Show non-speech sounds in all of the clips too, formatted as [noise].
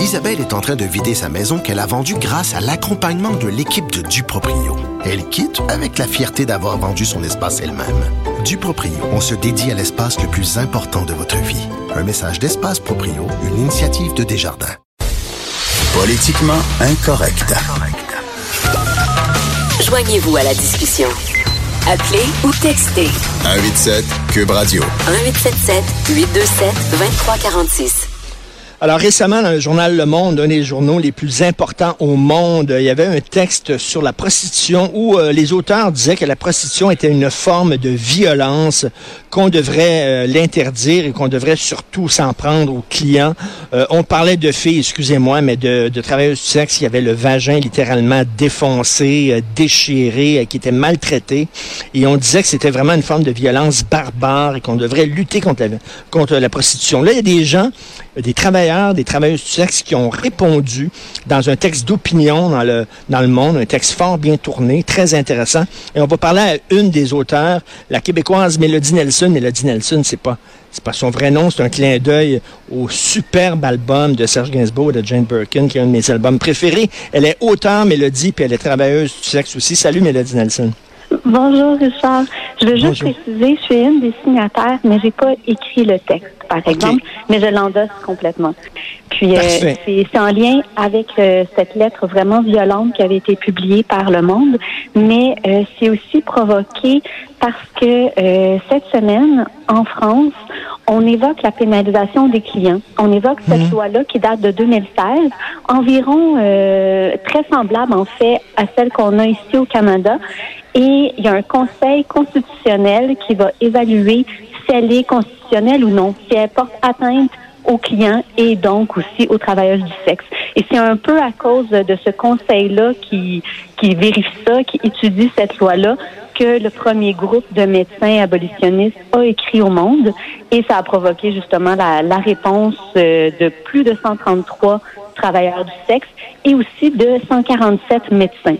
Isabelle est en train de vider sa maison qu'elle a vendue grâce à l'accompagnement de l'équipe de Duproprio. Elle quitte avec la fierté d'avoir vendu son espace elle-même. Duproprio, on se dédie à l'espace le plus important de votre vie. Un message d'Espace Proprio, une initiative de Desjardins. Politiquement incorrect. Joignez-vous à la discussion. Appelez ou textez. 187 Cube Radio. 1877 827 2346. Alors récemment, dans le journal Le Monde, un des journaux les plus importants au monde, il y avait un texte sur la prostitution où euh, les auteurs disaient que la prostitution était une forme de violence, qu'on devrait euh, l'interdire et qu'on devrait surtout s'en prendre aux clients. Euh, on parlait de filles, excusez-moi, mais de, travailleuses du sexe qui avaient le vagin littéralement défoncé, déchiré, qui étaient maltraitées. Et on disait que c'était vraiment une forme de violence barbare et qu'on devrait lutter contre la, contre la prostitution. Là, il y a des gens, des travailleurs des travailleuses du sexe qui ont répondu dans un texte d'opinion dans le, dans le monde, un texte fort bien tourné, très intéressant. Et on va parler à une des auteurs, la québécoise Mélodie Nelson. Mélodie Nelson, c'est pas c'est pas son vrai nom, c'est un clin d'œil au superbe album de Serge Gainsbourg et de Jane Birkin, qui est un de mes albums préférés. Elle est auteur, Mélodie, puis elle est travailleuse du sexe aussi. Salut, Mélodie Nelson. Bonjour, Richard. Je veux juste préciser, je suis une des signataires, mais j'ai pas écrit le texte, par exemple, mais je l'endosse complètement. Puis, euh, c'est en lien avec euh, cette lettre vraiment violente qui avait été publiée par Le Monde, mais euh, c'est aussi provoqué parce que cette semaine, en France, on évoque la pénalisation des clients. On évoque cette mhm. loi-là qui date de 2016, environ très semblable en fait à celle qu'on a ici au Canada. Et il y a un conseil constitutionnel qui va évaluer si elle est constitutionnelle ou non, si elle porte atteinte aux clients et donc aussi aux travailleurs du sexe. Et c'est un peu à cause de ce conseil-là qui, qui vérifie ça, qui étudie cette loi-là, que le premier groupe de médecins abolitionnistes a écrit au monde et ça a provoqué justement la, la réponse euh, de plus de 133 travailleurs du sexe et aussi de 147 médecins.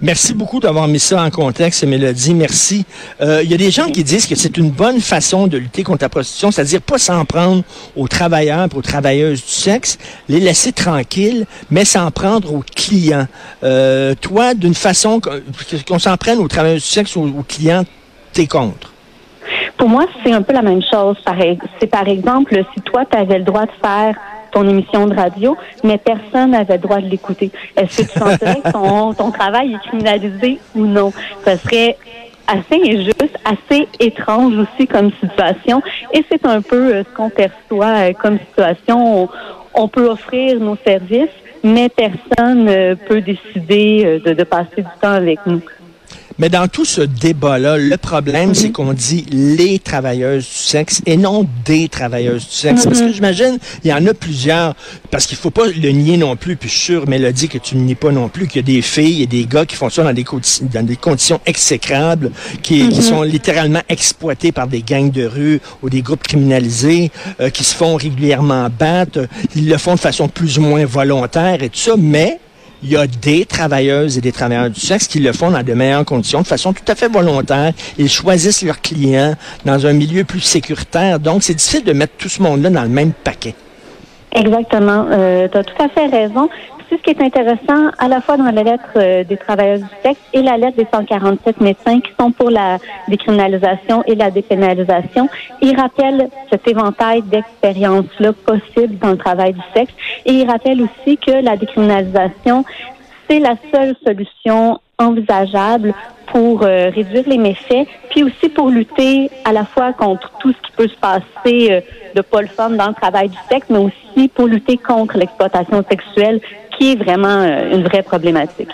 Merci beaucoup d'avoir mis ça en contexte, Mélodie. Merci. Euh, il y a des gens qui disent que c'est une bonne façon de lutter contre la prostitution, c'est-à-dire pas s'en prendre aux travailleurs aux travailleuses du sexe, les laisser tranquilles, mais s'en prendre aux clients. Euh, toi, d'une façon qu'on s'en prenne aux travailleuses du sexe ou aux clients, t'es contre? Pour moi, c'est un peu la même chose. C'est par exemple, si toi, tu avais le droit de faire ton émission de radio, mais personne n'avait le droit de l'écouter. Est-ce que tu sentirais que ton, ton travail est criminalisé ou non? Ce serait assez injuste, assez étrange aussi comme situation. Et c'est un peu euh, ce qu'on perçoit euh, comme situation. On, peut offrir nos services, mais personne ne euh, peut décider de, de passer du temps avec nous. Mais dans tout ce débat-là, le problème, c'est qu'on dit les travailleuses du sexe et non des travailleuses du sexe. Parce que mm-hmm. j'imagine, il y en a plusieurs, parce qu'il faut pas le nier non plus, puis je suis sûr, Mélodie, que tu ne nies pas non plus, qu'il y a des filles et des gars qui font ça dans des, dans des conditions exécrables, qui, qui, mm-hmm. sont littéralement exploités par des gangs de rue ou des groupes criminalisés, euh, qui se font régulièrement battre. Ils le font de façon plus ou moins volontaire et tout ça, mais il y a des travailleuses et des travailleurs du sexe qui le font dans de meilleures conditions, de façon tout à fait volontaire. Ils choisissent leurs clients dans un milieu plus sécuritaire. Donc, c'est difficile de mettre tout ce monde-là dans le même paquet. Exactement. Euh, tu tout à fait raison ce qui est intéressant à la fois dans la lettre euh, des travailleurs du sexe et la lettre des 147 médecins qui sont pour la décriminalisation et la dépénalisation. Ils rappellent cet éventail d'expériences-là possibles dans le travail du sexe et ils rappellent aussi que la décriminalisation, c'est la seule solution envisageable pour euh, réduire les méfaits, puis aussi pour lutter à la fois contre tout ce qui peut se passer euh, de pas le dans le travail du sexe, mais aussi pour lutter contre l'exploitation sexuelle qui est vraiment euh, une vraie problématique.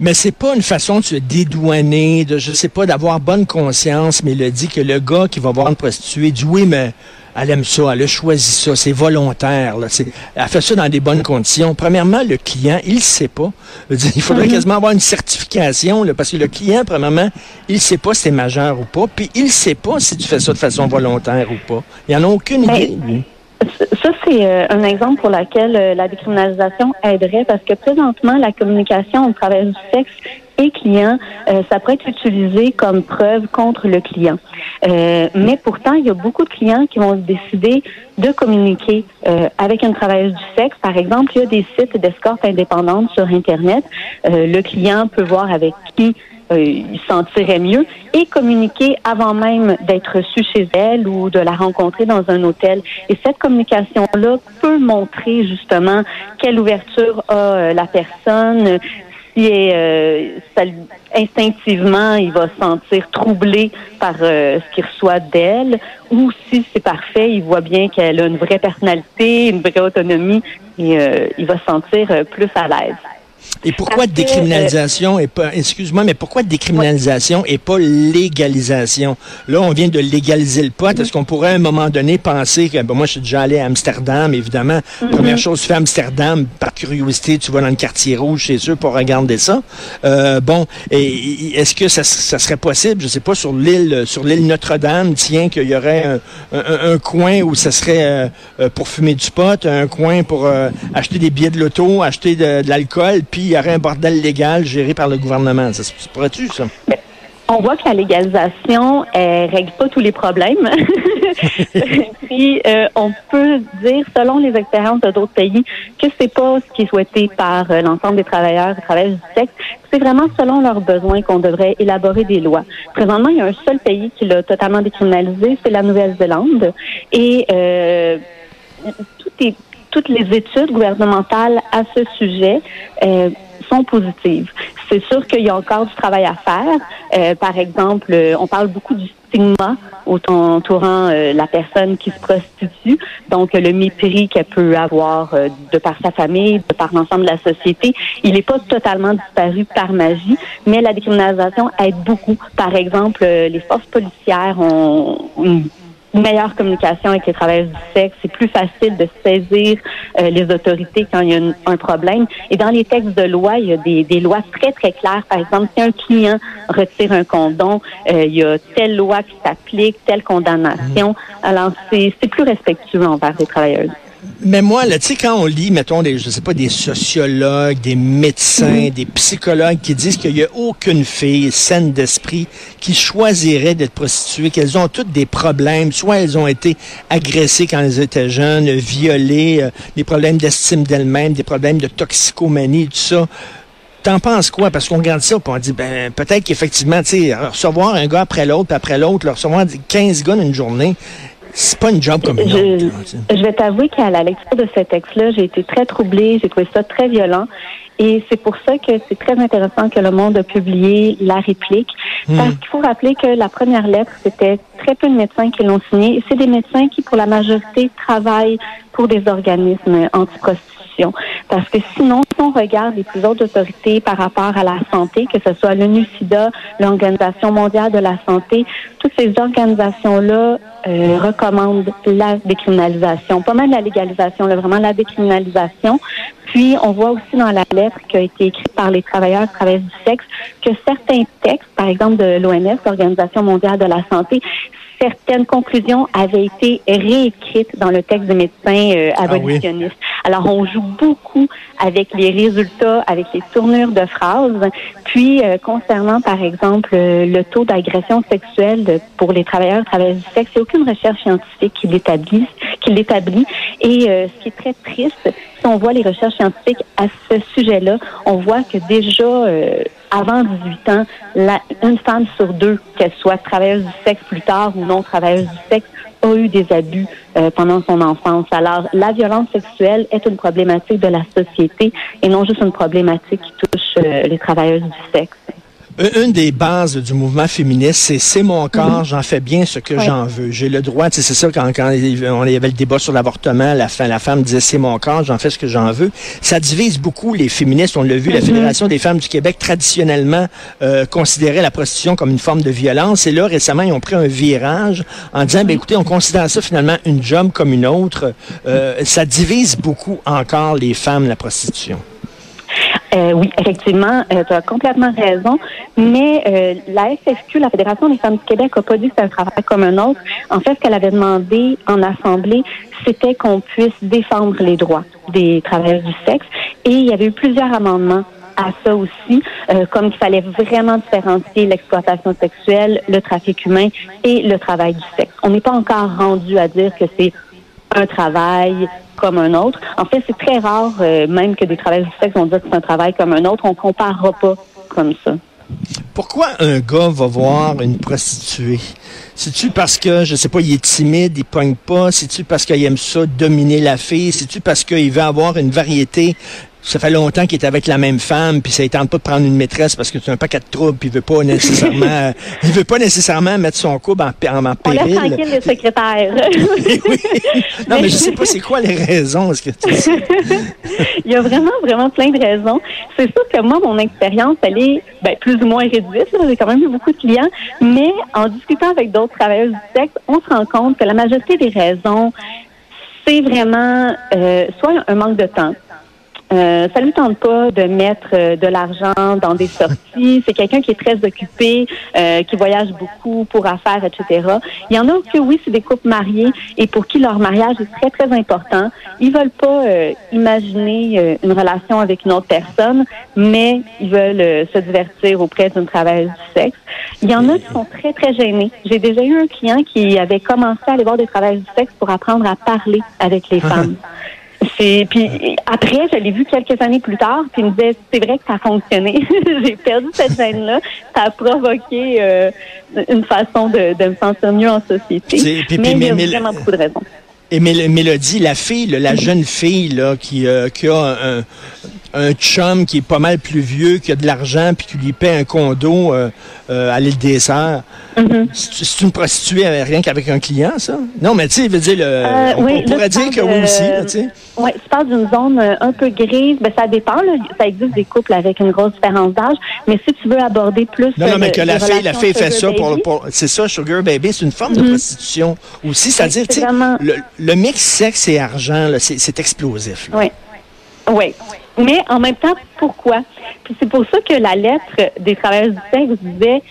Mais c'est pas une façon de se dédouaner, de je sais pas, d'avoir bonne conscience, mais le dit que le gars qui va voir une prostituée dit oui, mais elle aime ça, elle a choisi ça, c'est volontaire. Là, elle fait ça dans des bonnes conditions. Premièrement, le client, il ne sait pas. il faudrait mhm. quasiment avoir une certification, là, parce que le client, premièrement, il ne sait pas si c'est majeur ou pas, puis il ne sait pas si tu fais ça de façon volontaire ou pas. Il n'en a aucune ben, idée. Ça, c'est euh, un exemple pour lequel euh, la décriminalisation aiderait parce que présentement, la communication au travers du sexe, et client, euh, ça pourrait être utilisé comme preuve contre le client. Euh, mais pourtant, il y a beaucoup de clients qui vont décider de communiquer avec une travailleuse du sexe. Par exemple, il y a des sites d'escorte indépendante sur Internet. le client peut voir avec qui il sentirait mieux et communiquer avant même d'être reçu chez elle ou de la rencontrer dans un hôtel. Et cette communication-là peut montrer justement quelle ouverture a la personne, si euh, instinctivement il va se sentir troublé par euh, ce qu'il reçoit d'elle, ou si c'est parfait, il voit bien qu'elle a une vraie personnalité, une vraie autonomie, et euh, il va se sentir plus à l'aise. Et pourquoi décriminalisation et pas, excuse-moi, mais pourquoi décriminalisation et pas légalisation? Là, on vient de légaliser le pot. Est-ce qu'on pourrait à un moment donné penser que, ben, moi, je suis déjà allé à Amsterdam, évidemment. Mm-hmm. Première chose, tu fais Amsterdam, par curiosité, tu vas dans le quartier rouge, c'est sûr, pour regarder ça. Euh, bon, et est-ce que ça, serait possible, je sais pas, sur l'île, sur l'île Notre-Dame, tiens, qu'il y aurait un, coin où ça serait euh, euh, pour fumer du pot, un coin pour acheter des billets de loto, acheter de, de l'alcool, puis y aurait un bordel légal géré par le gouvernement. Ça se pourrait-tu, ça? On voit que la légalisation ne règle pas tous les problèmes. [laughs] Puis euh, on peut dire, selon les expériences d'autres pays, que c'est pas ce qui est souhaité par euh, l'ensemble des travailleurs et travailleuses du sexe. C'est vraiment selon leurs besoins qu'on devrait élaborer des lois. Présentement, il y a un seul pays qui l'a totalement décriminalisé, c'est la Nouvelle-Zélande. Et euh, tout est toutes les études gouvernementales à ce sujet euh, sont positives. C'est sûr qu'il y a encore du travail à faire. Euh, par exemple, euh, on parle beaucoup du stigma entourant la personne qui se prostitue, donc le mépris qu'elle peut avoir de par sa famille, de par l'ensemble de la société. Il n'est pas totalement disparu par magie, mais la décriminalisation aide beaucoup. Par exemple, les forces policières ont meilleure communication avec les travailleurs du sexe. C'est plus facile de saisir euh, les autorités quand il y a un problème. Et dans les textes de loi, il y a des, des, lois très, très claires. Par exemple, si un client retire un condom, euh, il y a telle loi qui s'applique, telle condamnation. Alors, c'est plus respectueux envers les travailleurs. Mais moi, là, tu sais, quand on lit, mettons, des, je sais pas, des sociologues, des médecins, des psychologues qui disent qu'il n'y a aucune fille saine d'esprit qui choisirait d'être prostituée, qu'elles ont toutes des problèmes, soit elles ont été agressées quand elles étaient jeunes, violées, euh, des problèmes d'estime d'elles-mêmes, des problèmes de toxicomanie, tout ça. T'en penses quoi? Parce qu'on regarde ça, et on dit, ben, peut-être qu'effectivement, tu sais, recevoir un gars après l'autre, puis après l'autre, recevoir 15 gars dans une journée, c'est pas une job comme une je, Je vais t'avouer qu'à la lecture de ce texte-là, j'ai été très troublée, j'ai trouvé ça très violent. Et c'est pour ça que c'est très intéressant que Le Monde a publié la réplique. Hmm. Parce qu'il faut rappeler que la première lettre, c'était très peu de médecins qui l'ont signée. C'est des médecins qui, pour la majorité, travaillent pour des organismes Parce que sinon, si on regarde les plus autorités par rapport à la santé, que ce soit l'ONU-SIDA, l'Organisation mondiale de la santé, toutes ces organisations-là euh, recommandent la décriminalisation, pas mal la légalisation, vraiment la décriminalisation. Puis, on voit aussi dans la lettre qui a été écrite par les travailleurs travailleurs du sexe que certains textes, par exemple de l'OMS, l'Organisation mondiale de la santé, certaines conclusions avaient été réécrites dans le texte des médecins euh, ah abolitionnistes. Alors, on joue beaucoup avec les résultats, avec les tournures de phrases. Puis, euh, concernant, par exemple, euh, le taux d'agression sexuelle pour les travailleurs travailleurs du sexe, il n'y a aucune recherche scientifique qui l'établit. Qui l'établit. Et ce qui est très triste, si on voit les recherches scientifiques à ce sujet-là, on voit que déjà avant 18 ans, la, une femme sur deux, qu'elle soit travailleuse du sexe plus tard ou non travailleuse du sexe, a eu des abus euh, pendant son enfance. Alors, la violence sexuelle est une problématique de la société et non juste une problématique qui touche euh, les travailleuses du sexe. Une des bases du mouvement féministe, c'est c'est mon corps, mhm. j'en fais bien ce que j'en veux. J'ai le droit, c'est ça quand, quand on y avait le débat sur l'avortement, la, la femme disait c'est mon corps, j'en fais ce que j'en veux. Ça divise beaucoup les féministes. On l'a vu, la mhm. Fédération des femmes du Québec traditionnellement euh, considérait la prostitution comme une forme de violence. Et là, récemment, ils ont pris un virage en disant, ben, écoutez, on considère ça finalement une job comme une autre. Euh, ça divise beaucoup encore les femmes, la prostitution. Euh, oui, effectivement, euh, tu as complètement raison. Mais euh, la FFQ, la Fédération des femmes du Québec, n'a pas dit que c'est un travail comme un autre. En fait, ce qu'elle avait demandé en Assemblée, c'était qu'on puisse défendre les droits des travailleurs du sexe. Et il y avait eu plusieurs amendements à ça aussi, euh, comme qu'il fallait vraiment différencier l'exploitation sexuelle, le trafic humain et le travail du sexe. On n'est pas encore rendu à dire que c'est un travail comme un autre. En fait, c'est très rare, euh, même que des travailleurs du sexe vont dire que c'est un travail comme un autre. On comparera pas comme ça. Pourquoi un gars va voir une prostituée? C'est-tu parce que, je sais pas, il est timide, il pogne pas? C'est-tu parce qu'il aime ça, dominer la fille? C'est-tu parce qu'il veut avoir une variété ça fait longtemps qu'il est avec la même femme, puis ça ne tente pas de prendre une maîtresse parce que c'est un paquet de troubles, puis il veut pas [laughs] nécessairement, il veut pas nécessairement mettre son couple en, en, en péril. On laisse tranquille le secrétaire. [laughs] oui. Non, mais je sais pas c'est quoi les raisons. -ce que [laughs] il y a vraiment, vraiment plein de raisons. C'est sûr que moi, mon expérience, elle est ben, plus ou moins réduite. J'ai quand même eu beaucoup de clients, mais en discutant avec d'autres travailleurs du sexe, on se rend compte que la majorité des raisons, c'est vraiment euh, soit un manque de temps, euh, ça lui tente pas de mettre euh, de l'argent dans des sorties. C'est quelqu'un qui est très occupé, euh, qui voyage beaucoup pour affaires, etc. Il y en a que oui, c'est des couples mariés et pour qui leur mariage est très très important. Ils veulent pas euh, imaginer une relation avec une autre personne, mais ils veulent se divertir auprès d'une travailleuse du sexe. Il y en a qui sont très très gênés. J'ai déjà eu un client qui avait commencé à aller voir des travailleuses du sexe pour apprendre à parler avec les [laughs] femmes. C'est puis après, je l'ai vu quelques années plus tard, puis il me disait c'est vrai que ça a fonctionné. [laughs] J'ai perdu cette gêne là. Ça a provoqué euh, une façon de, de, me sentir mieux en société. mais, il y a vraiment beaucoup de raisons. Et Mélodie, la fille, la jeune fille là, qui, euh, qui a un, un chum qui est pas mal plus vieux, qui a de l'argent, puis qui lui paie un condo euh, euh, à l'île des Sœurs. Mm-hmm. C'est une prostituée rien qu'avec un client, ça? Non, mais tu sais, veut dire, le, euh, on, pourrait dire que oui aussi, tu sais. Oui, tu parles d'une zone un peu grise. Ben, ça dépend, là. Ça existe des couples avec une grosse différence d'âge, mais si tu veux aborder plus... Non, non, mais que la fille, la fille fait ça pour... c'est ça, Sugar Baby, c'est une forme de mm-hmm. prostitution aussi. C'est-à-dire, tu sais, le, le, mix sexe et argent, c'est explosif. Oui. Oui. Mais en même temps, pourquoi? Puis c'est pour ça que la lettre des travailleurs du sexe disait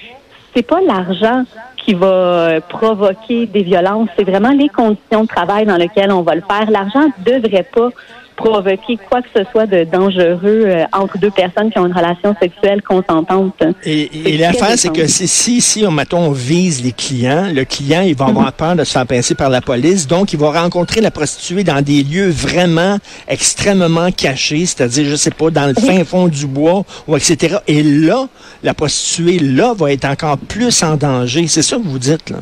c'est pas l'argent qui va provoquer des violences, c'est vraiment les conditions de travail dans lesquelles on va le faire. L'argent ne devrait pas provoquer quoi que ce soit de dangereux euh, entre deux personnes qui ont une relation sexuelle consentante. Et, l'affaire, c'est que si, si, si, mettons, on vise les clients, le client, il va avoir mhm. peur de se faire pincer par la police, donc il va rencontrer la prostituée dans des lieux vraiment extrêmement cachés, c'est-à-dire, je sais pas, dans le fin fond du bois, ou etc. Et là, la prostituée, là, va être encore plus en danger. C'est ça que vous dites, là?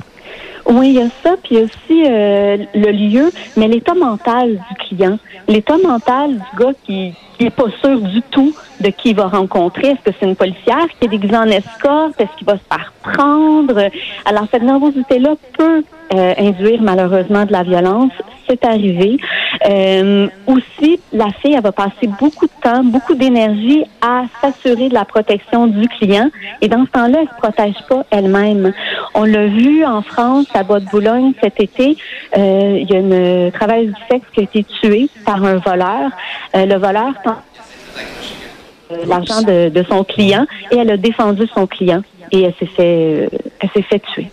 Oui, il y a ça, puis il y a aussi euh, le lieu, mais l'état mental du client, l'état mental du gars qui n'est pas sûr du tout de qui il va rencontrer. Est-ce que c'est une policière qui est déguisée en escorte? Est-ce qu'il va se faire prendre? Alors, cette nervosité-là peut euh, induire malheureusement de la violence. C'est arrivé. Euh, aussi, la fille, elle va passer beaucoup de temps, beaucoup d'énergie à s'assurer de la protection du client. Et dans ce temps-là, elle se protège pas elle-même. On l'a vu en France, à Bois-de-Boulogne cet été. Euh, il y a une travailleuse du sexe qui a été tuée par un voleur. Euh, le voleur l'argent de, de, son client et elle a défendu son client et elle s'est fait, elle s'est fait tuer.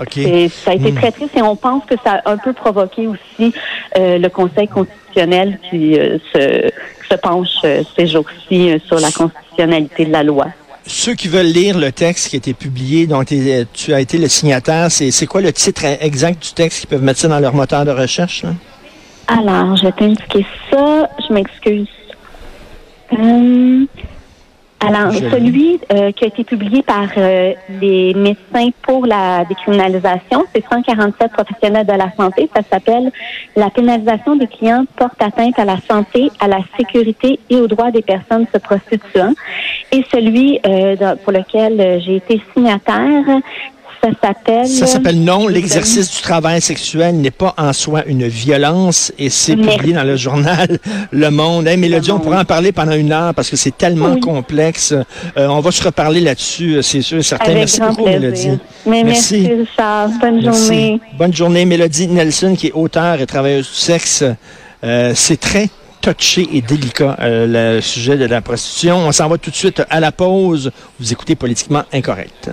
Okay. Ça a été hmm. très triste et on pense que ça a un peu provoqué aussi euh, le Conseil constitutionnel qui euh, se, se, penche euh, ces jours-ci euh, sur la constitutionnalité de la loi. Ceux qui veulent lire le texte qui a été publié, dont tu as été le signataire, c'est quoi le titre exact du texte qu'ils peuvent mettre ça dans leur moteur de recherche? Là? Alors, je vais t'indiquer ça. Je m'excuse. Hum, alors, celui euh, qui a été publié par euh, les médecins pour la décriminalisation, c'est 147 professionnels de la santé. Ça s'appelle La pénalisation des clients porte atteinte à la santé, à la sécurité et aux droits des personnes se prostituant. Et celui euh, pour lequel j'ai été signataire, ça s'appelle. Ça s'appelle Non, l'exercice du travail sexuel n'est pas en soi une violence et c'est publié dans le journal [laughs] Le Monde. Hey, Mélodie, on pourra en parler pendant une heure parce que c'est tellement complexe. Euh, on va se reparler là-dessus, c'est sûr et certain. merci beaucoup, Mélodie. merci, Richard. Bonne journée. Bonne journée, Mélodie Nelson, qui est auteur et travailleuse du sexe. Euh, c'est très touché et délicat, euh, le sujet de la prostitution. On s'en va tout de suite à la pause. Vous écoutez Politiquement Incorrect.